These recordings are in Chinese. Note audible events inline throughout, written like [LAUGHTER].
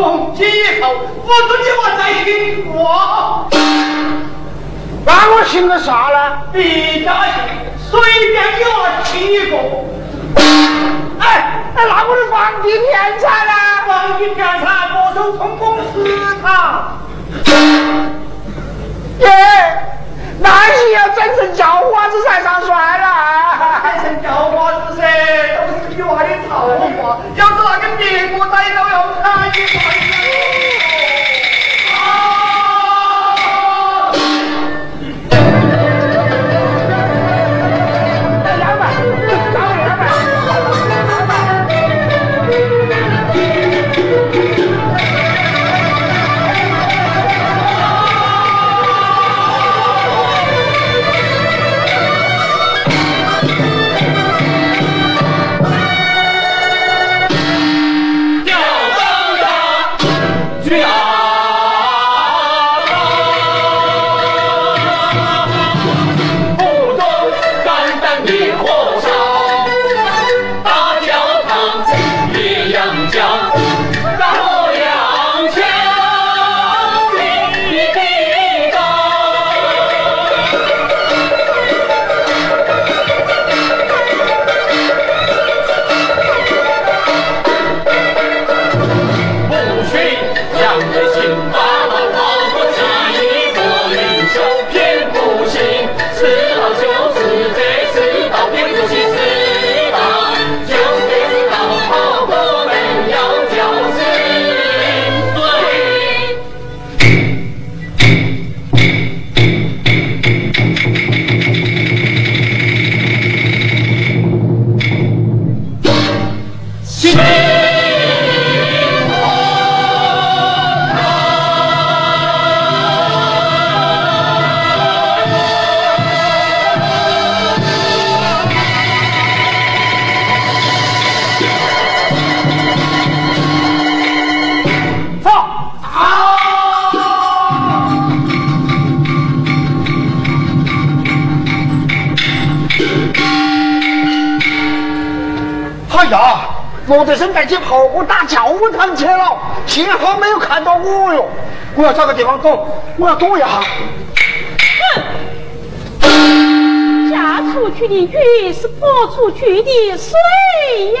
从今以后，不准你往那里过。那我姓个啥呢？李家姓，随便你娃起一个。哎，那我的房地田产呢？房地田产没收充公祠堂。耶，那你要整成叫花子才上算了。整成叫花子噻，都是你娃的造化。要是那个别个逮到要砍你算我要找个地方躲，我要躲一下。哼！嫁出去的鱼是泼出去的水呀，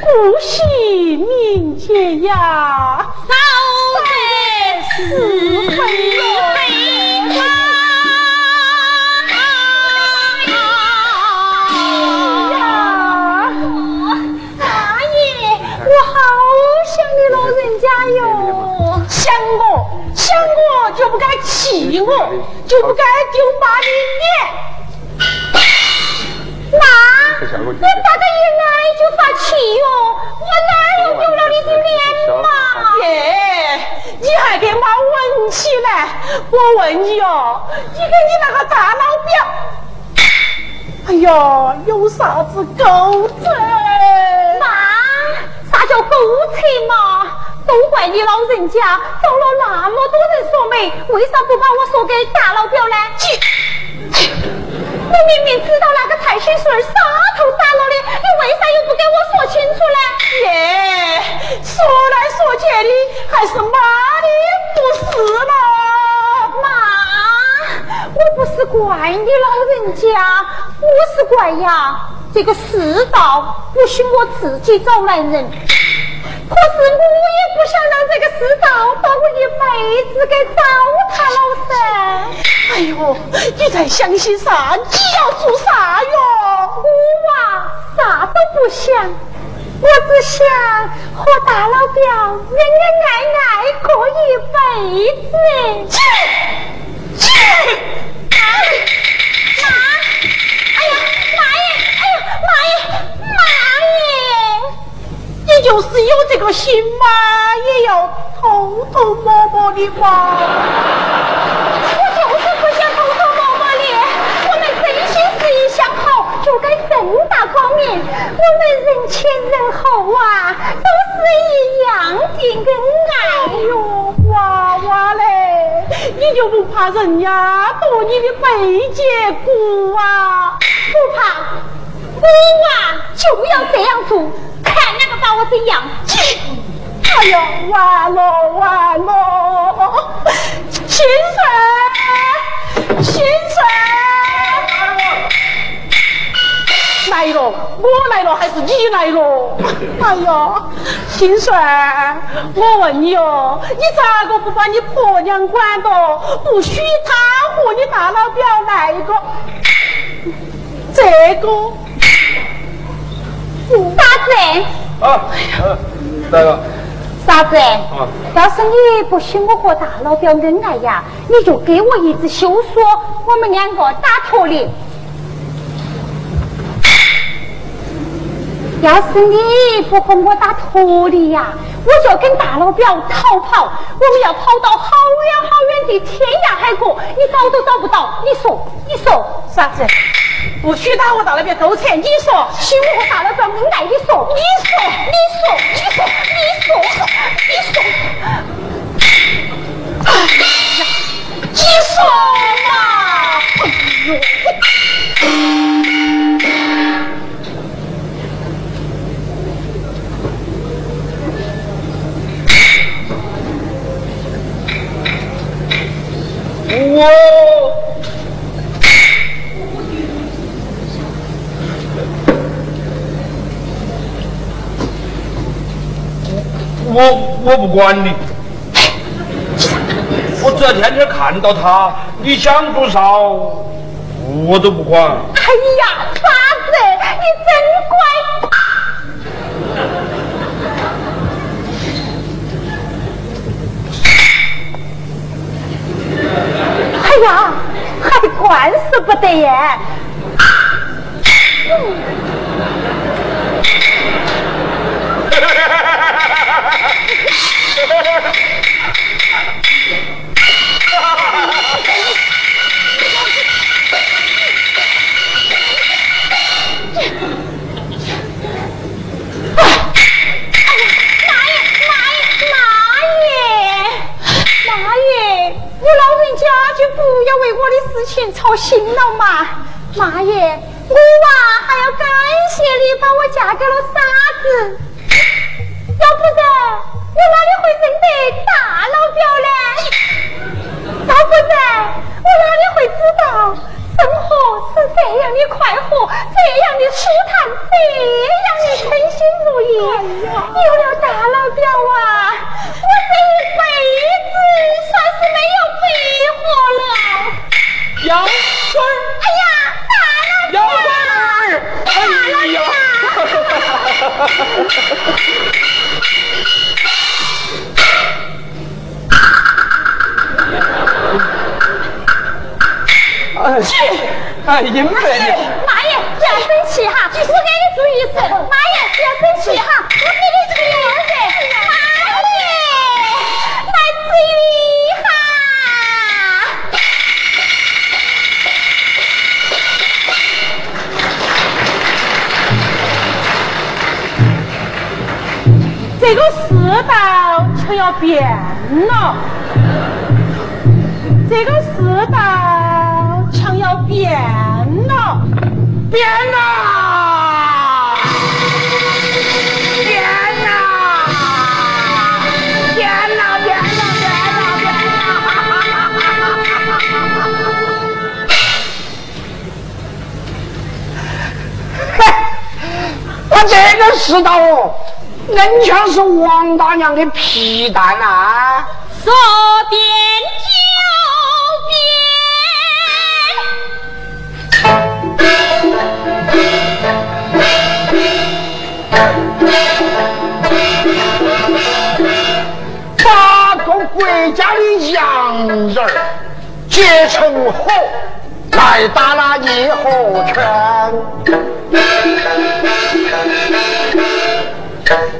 故惜名节呀，少得是非。想我想我就不该气我，就不该丢妈的脸。妈，你大个一来就发气哟，我哪有丢了你的脸嘛？耶，你还给妈问起来？我问你哦，你跟你那个大老表，哎呀，有啥子勾结？妈，啥叫勾结嘛？都怪你老人家找了那么多人说媒，为啥不把我说给大老表呢？我明明知道那个蔡新顺傻头傻脑的，你为啥又不给我说清楚呢？耶，说来说去的还是妈的不是了。妈，我不是怪你老人家，我是怪呀，这个世道不许我自己找男人。可是我也不想让这个世道把我一辈子给糟蹋了噻。哎呦，你在想些啥？你要做啥哟？我啊，啥都不想，我只想和大老表恩恩爱爱过一辈子。去去！妈，哎呀，妈耶！哎呀，妈耶，妈耶！你就是有这个心嘛，也要偷偷摸摸的嘛。我就是不想偷偷摸摸的，我们真心实意想好，就该正我们人前人后啊，都是一样的恩爱。哎呦，娃娃嘞，你就不怕人家夺你的背脊骨啊？不怕，我啊就要这样做，看哪个把我怎样。哎呀，完了完了！心酸，心酸！来了，我来了还是你来了？[LAUGHS] 哎呀，心酸！我问你哦，你咋个不把你婆娘管到，不许她和你大老表来一个？[LAUGHS] 这个傻子，啊，嗯，那个，傻子，要是你不许我和大老表恩爱呀，你就给我一只休书，我们两个打脱离。要是你不和我打脱离呀，我就跟大老表逃跑，我们要跑到好远好远的天涯海角，你找都找不到。你说，你说，啥子？不许他和大老表勾扯，你说？许我和大老表恩爱，你说，你说，你说，你说，你说，你说，哎呀，你说嘛！哎呦！我我我不管你，我只要天天看到他，你想多少我都不管。哎呀，傻子，你真乖！哎呀，还惯死不得耶！妈 [LAUGHS] 事情操心了嘛。妈耶，我啊还要感谢你把我嫁给了傻子，要不然我哪里会认得大老表呢？要不然我哪里会知道生活是这样的快活，这样的舒坦，这样的称心如意？有了大老表啊，我这一辈杨春儿，哎呀，大杨老表！春儿，哎呀！哎，哎，英妹你。妈耶，不要生气哈！我给你注意一次，妈耶，不要生气哈！这个世道要变了，这个世道墙要变了，变了，变了，变了，变了，变了，变了！[LAUGHS] 嘿，我这个世道哦，硬像是王大娘的皮蛋啊！说变八个国家的洋人结成伙，来打那义和拳。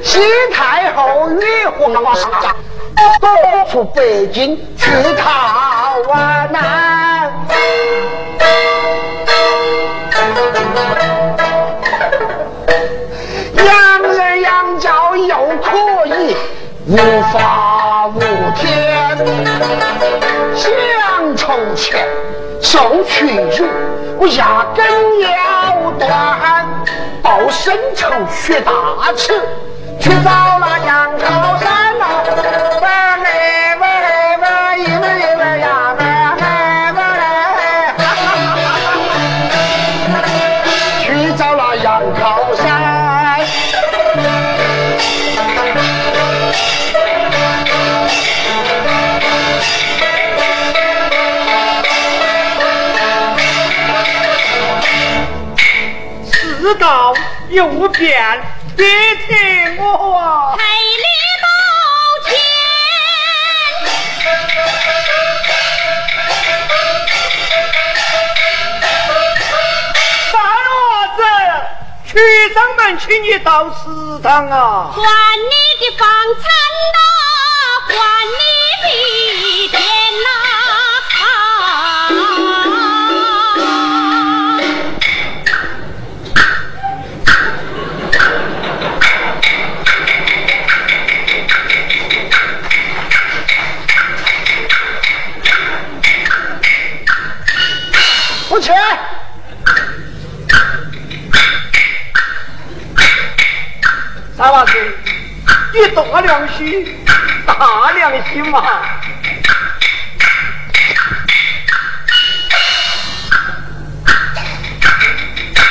西太后与皇上躲出北京去逃难。洋人洋教又可以无法无天，想筹钱受屈辱，我压根要断，报深仇雪大耻，去找那杨靠山呐有变，别听我啊！赔礼道歉。傻娃子，区长们请你到祠堂啊！大娃子，你大良心，大良心嘛！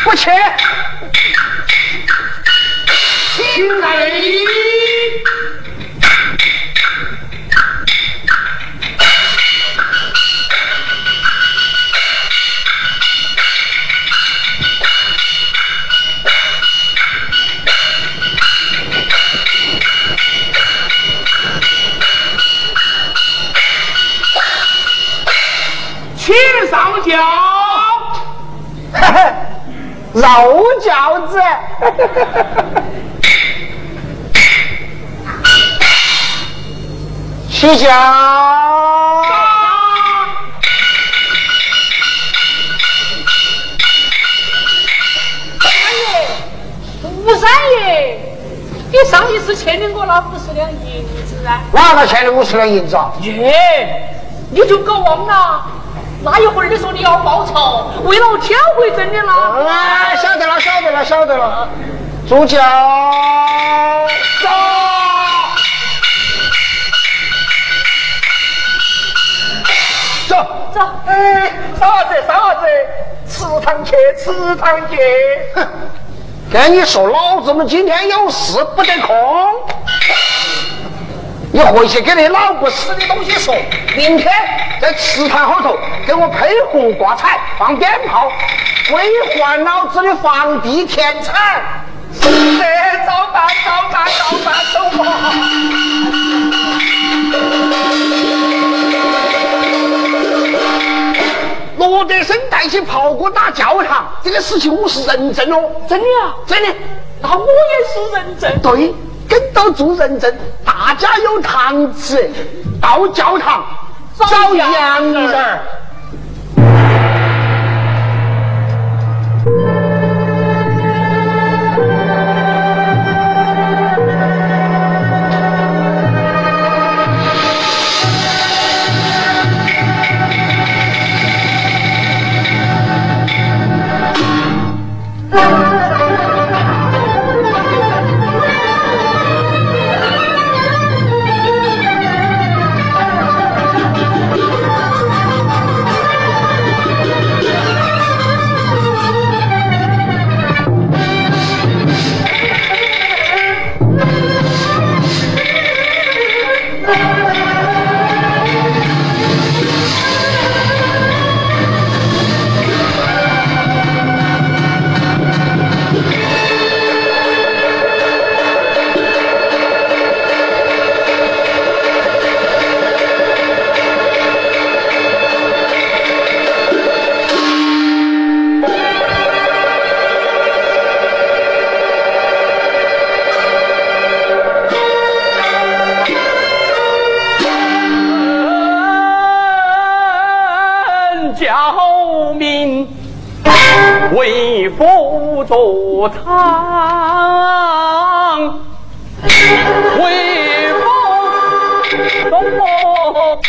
我去。亲爱的，起轿。吴三爷，你上一次欠的我那五十两银子啊？哪个欠的五十两银子啊？耶，你就搞忘了？那一会儿你说你要报仇，为了我挑回真的啦。哎，晓得了，晓得了，晓得了。助教，祠堂去，祠堂去。哼，跟你说，老子们今天有事不得空。你回去给你老不死的东西说，明天在祠堂后头给我配红挂彩，放鞭炮，归还老子的房地田产。是的，照办，照办，照办，走吧。罗德生带起炮哥打教堂，这个事情我是认证哦，真的啊？真的。那我也是认真。对，跟到做认证，大家有堂吃，到教堂找洋人父作唱，为父作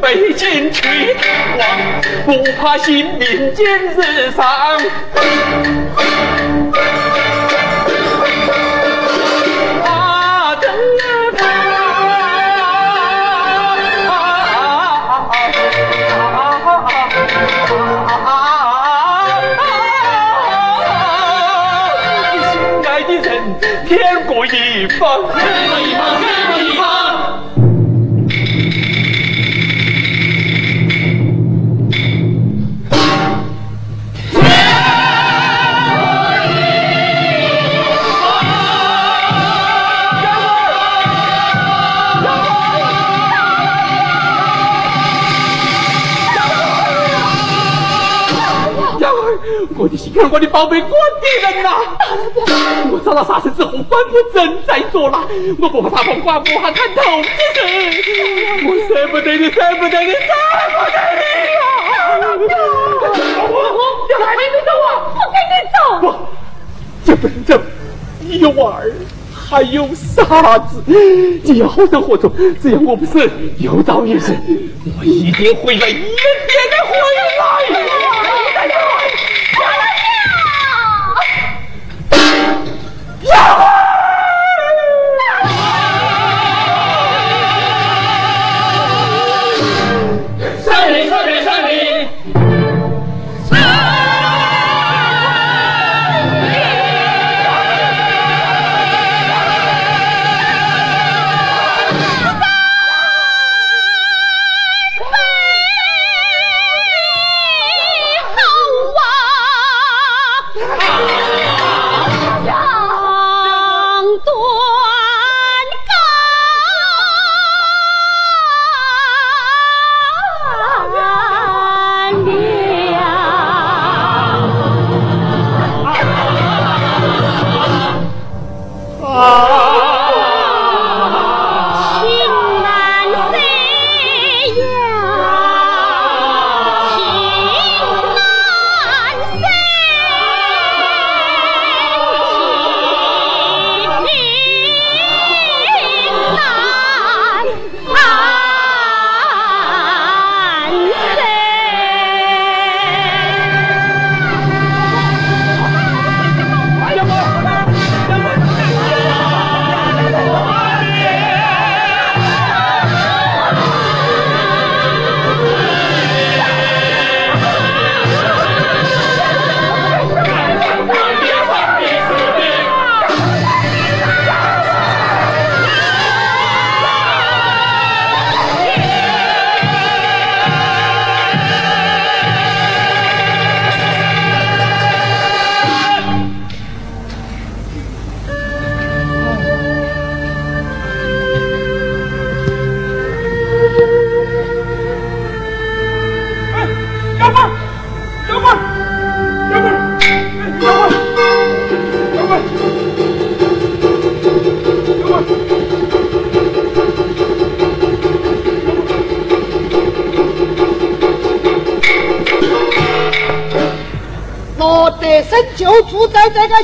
北京去探望，不怕性命今日丧。啊，真怕！心爱的人，天各一方。我的心肝，我的宝贝，我的人呐！我找到杀身之后，反复正在做了，我不怕他碰刮，不怕砍头，只是我舍不得你，舍不得你，舍不得你呀！我我还没走啊，不跟你走。不，这不能走，你娃儿，还有傻子，你要好生活着，只要我不死，有朝一日我一定回来，一定的回呀 [LAUGHS]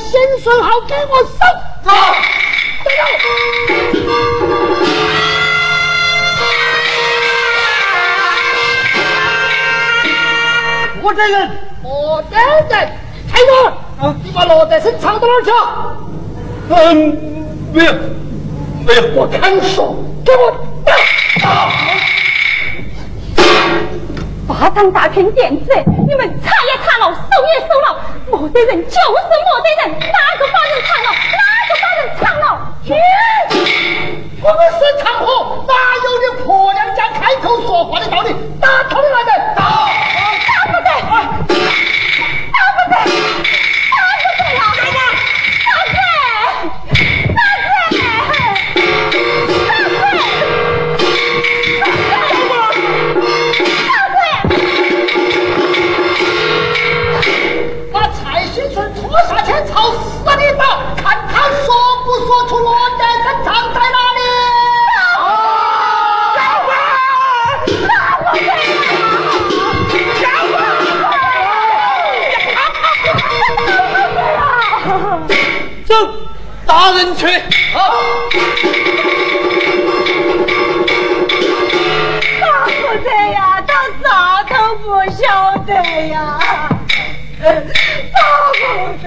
在这个新顺号，给我守。走，走。我这人，我这人，开门！你把罗德生藏到哪儿去？嗯，没有，没有，我看守，给我打！大堂大片电子，你们查也查了，搜也搜了，没得人就是没得人，哪个把人藏了？哪个把人藏了？去！我们是长河，哪有你婆娘家开口说话的道理？打他们来人！打！打不得！大人去。啊！打不得呀，他啥都不晓得呀，打不得。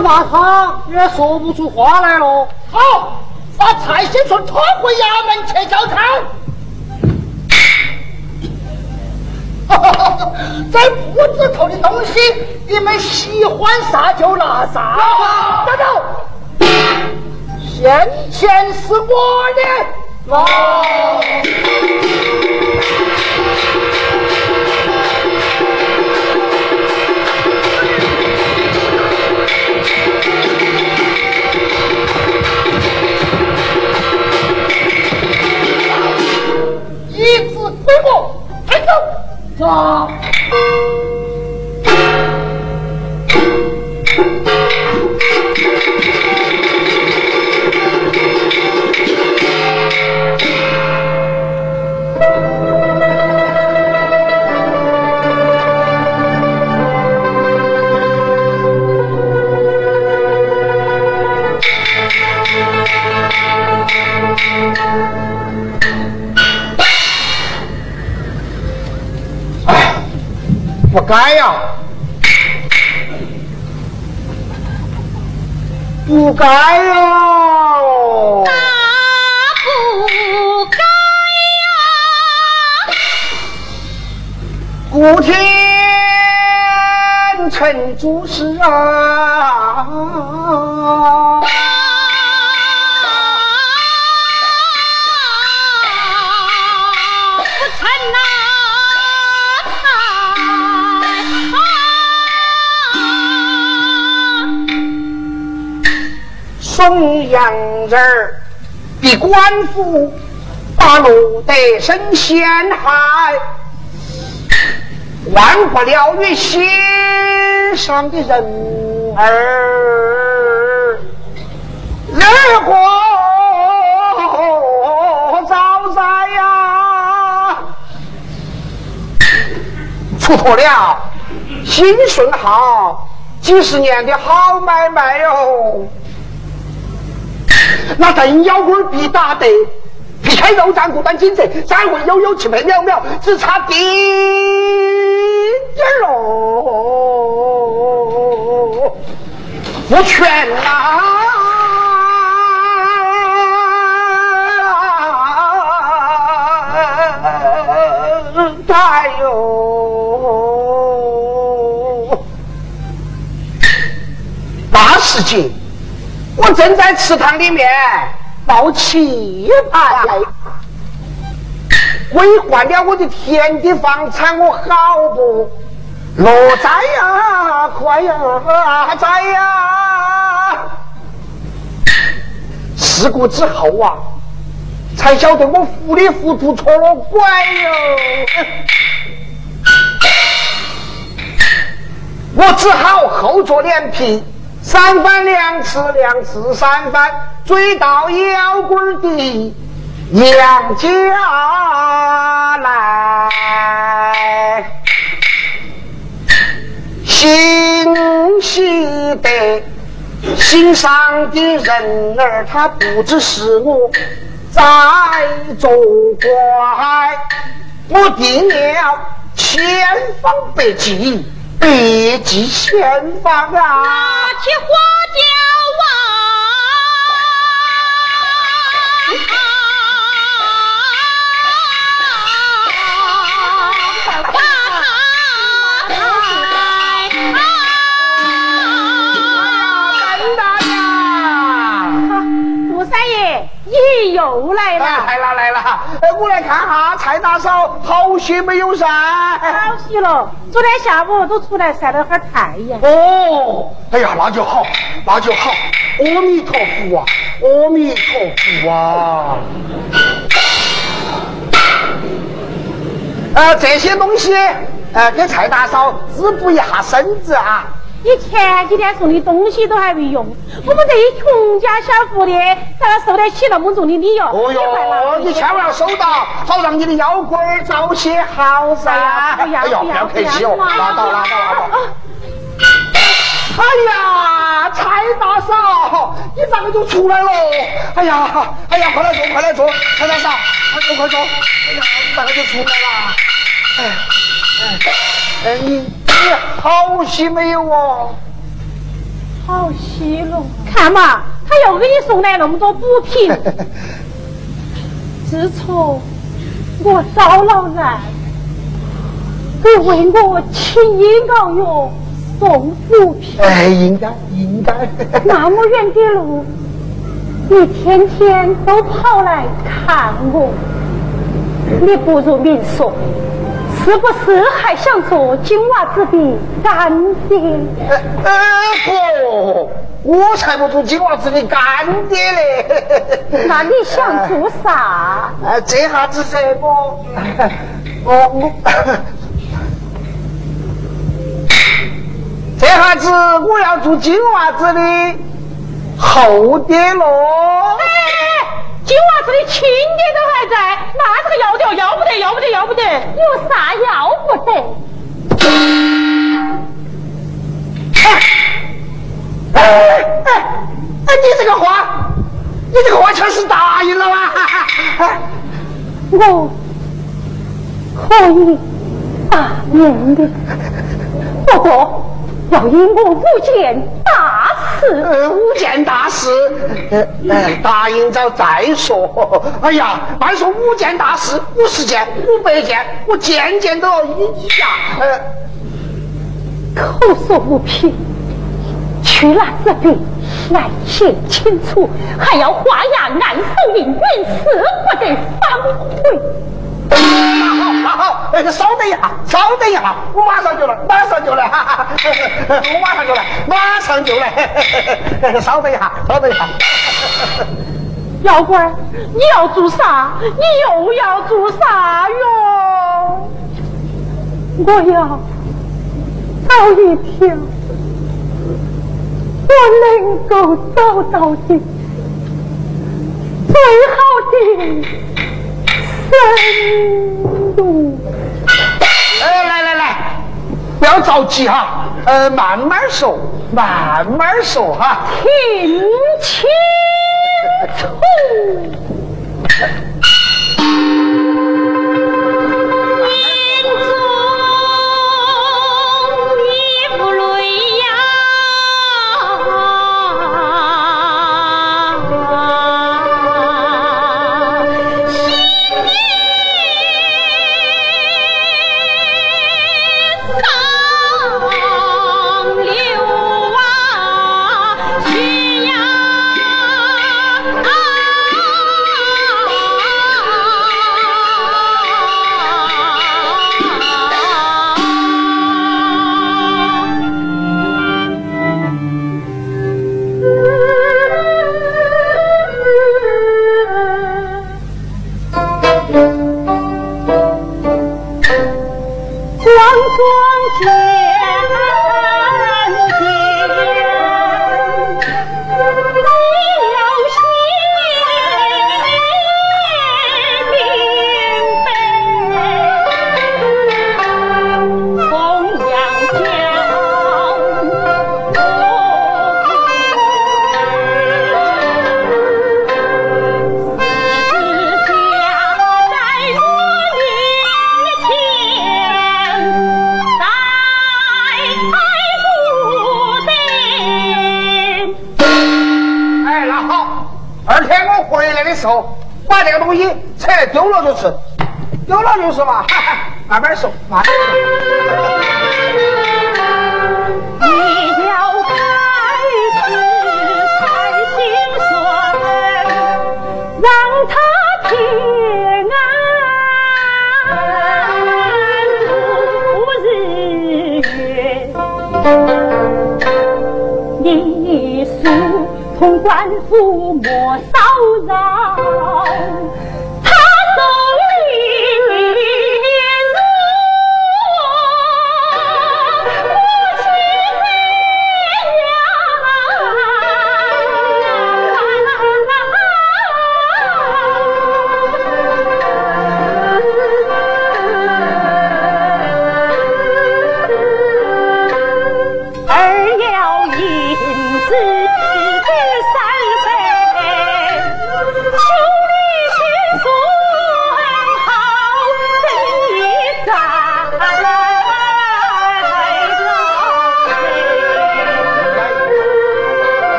只怕他也说不出话来了。好，把蔡先生拖回衙门去交差。[LAUGHS] 在屋子头的东西，你们喜欢啥就拿啥。等等，先前是我的。哦。一字归我，抬走。走。不该呀，不该呀！那不该呀！古天成主事啊！中洋人比官府把路得身陷害，忘不了你心上的人儿，日过早在呀，出脱了，兴顺好，几十年的好买卖哟。那邓妖官必打得，皮开肉绽，骨断筋折，三魂悠悠，七魄渺渺，只差丁点儿喽，我全呐！哎呦，那时节。我正在池塘里面抱棋盘，为换了我的田地房产，我好不落栽呀，快呀，栽呀！事故之后啊，才晓得我糊里糊涂错了拐哟，我只好厚着脸皮。三番两次，两次三番，追到妖怪的娘家来，欣喜的心上的人儿，他不知是我在作怪，我定了千方百计。别急前方啊！拿起花椒来了，来了来了！哎，我来看哈，蔡大嫂好些没有噻？好些了，昨天下午都出来晒了会儿太阳。哦，哎呀，那就好，那就好。阿弥陀佛啊，阿弥陀佛啊！呃，这些东西，呃，给蔡大嫂滋补一下身子啊。你前几天送的东西都还没用，我们这些穷家小户的咋受得起那么重的礼哟？哦哟，你千万要收到，好让你的腰杆早些好噻。哎呀，不要客气哦，拉倒拉倒拉倒。哎呀，蔡大嫂，你咋个就出来了？哎呀，哎呀，快来坐，快来坐，蔡大嫂，快坐快坐。哎呀，你咋个就出来了？哎哎哎，你。好戏没有哦？好戏了，看嘛，他又给你送来那么多补品。[LAUGHS] 自从我遭了难，你为我请医熬药送补品。哎，应该应该。那么远的路，你天天都跑来看我，你不如明说。是不是还想做金娃子的干爹？呃不，我才不做金娃子的干爹嘞！那你想做啥？呃，这下子噻，我我我，这下子我要做金娃子的后爹喽！子的亲爹都还在，那这个要得要不得要不得要不得，有啥要不得？哎哎哎！你这个话，你这个话全是答应了吗？我可以答应的，不过。要因我五件大事，呃，五件大事，呃，答应着再说。哎呀，别说五件大事，五十件、五百件，我件件都要依你呀。呃，口说无凭，去了这笔来写清楚，还要画押按手印，原是不得反悔。那好，那好，哎，稍等一下，稍等一下，我马上就来，马上就来，哈哈，我马上就来，马上就来，稍等一下，稍等一下。妖怪，你要做啥？你又要做啥？哟？我要找一条我能够找到的最好的哎，来来来，不要着急哈，呃，慢慢说，慢慢说哈。听清楚。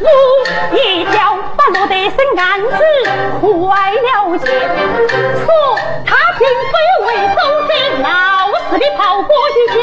我一脚把落得生案子，坏了结，说他并非为首者，闹事的跑过去叫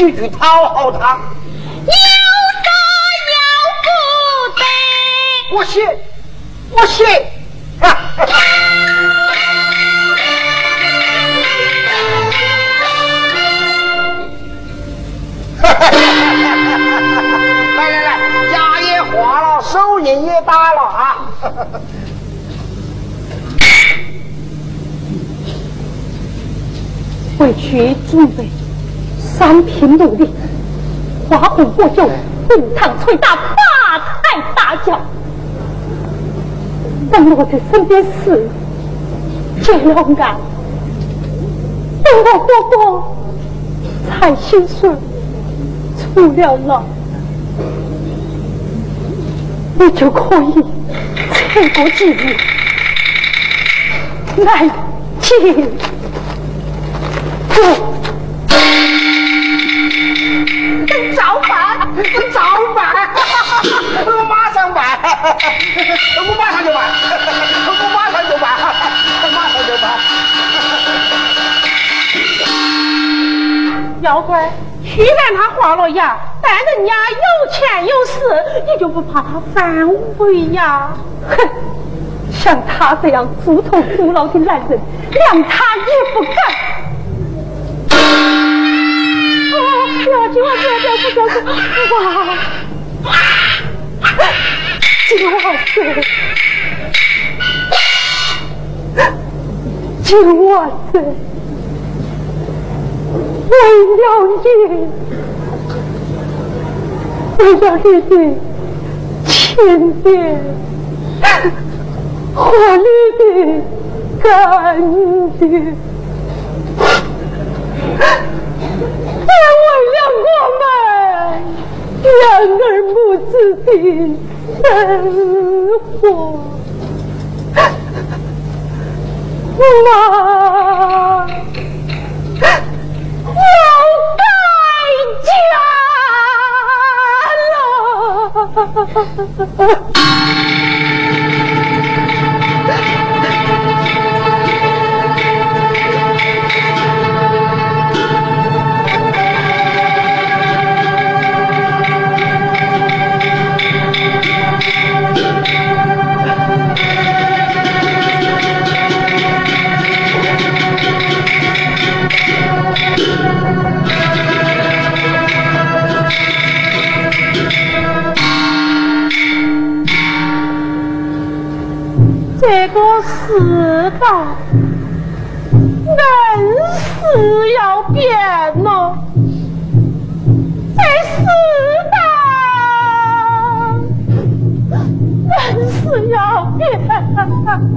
几句讨好他。有说要不得，我写，我写。来来来，牙也花了，手印也打了啊。回去准备三品奴隶，花红火酒，红糖吹打，八抬大轿。等我在身边时，结了案，等我哥哥才心顺出了牢，你就可以再过几日来接。等早办，等早办，我马上办，我马上就办，我马上就办，马上就办。妖怪，虽然他花了押，但人家有钱有势，你就不怕他反悔呀？哼，像他这样猪头猪脑的男人，连他也不敢。不要紧，我不要不要不要紧，哇！金娃子，金娃子，为了你，为了你的亲爹和你的干爹。为了我们两儿母子的生活，妈要改嫁了。世道，硬是要变了。这世道，硬是要变了！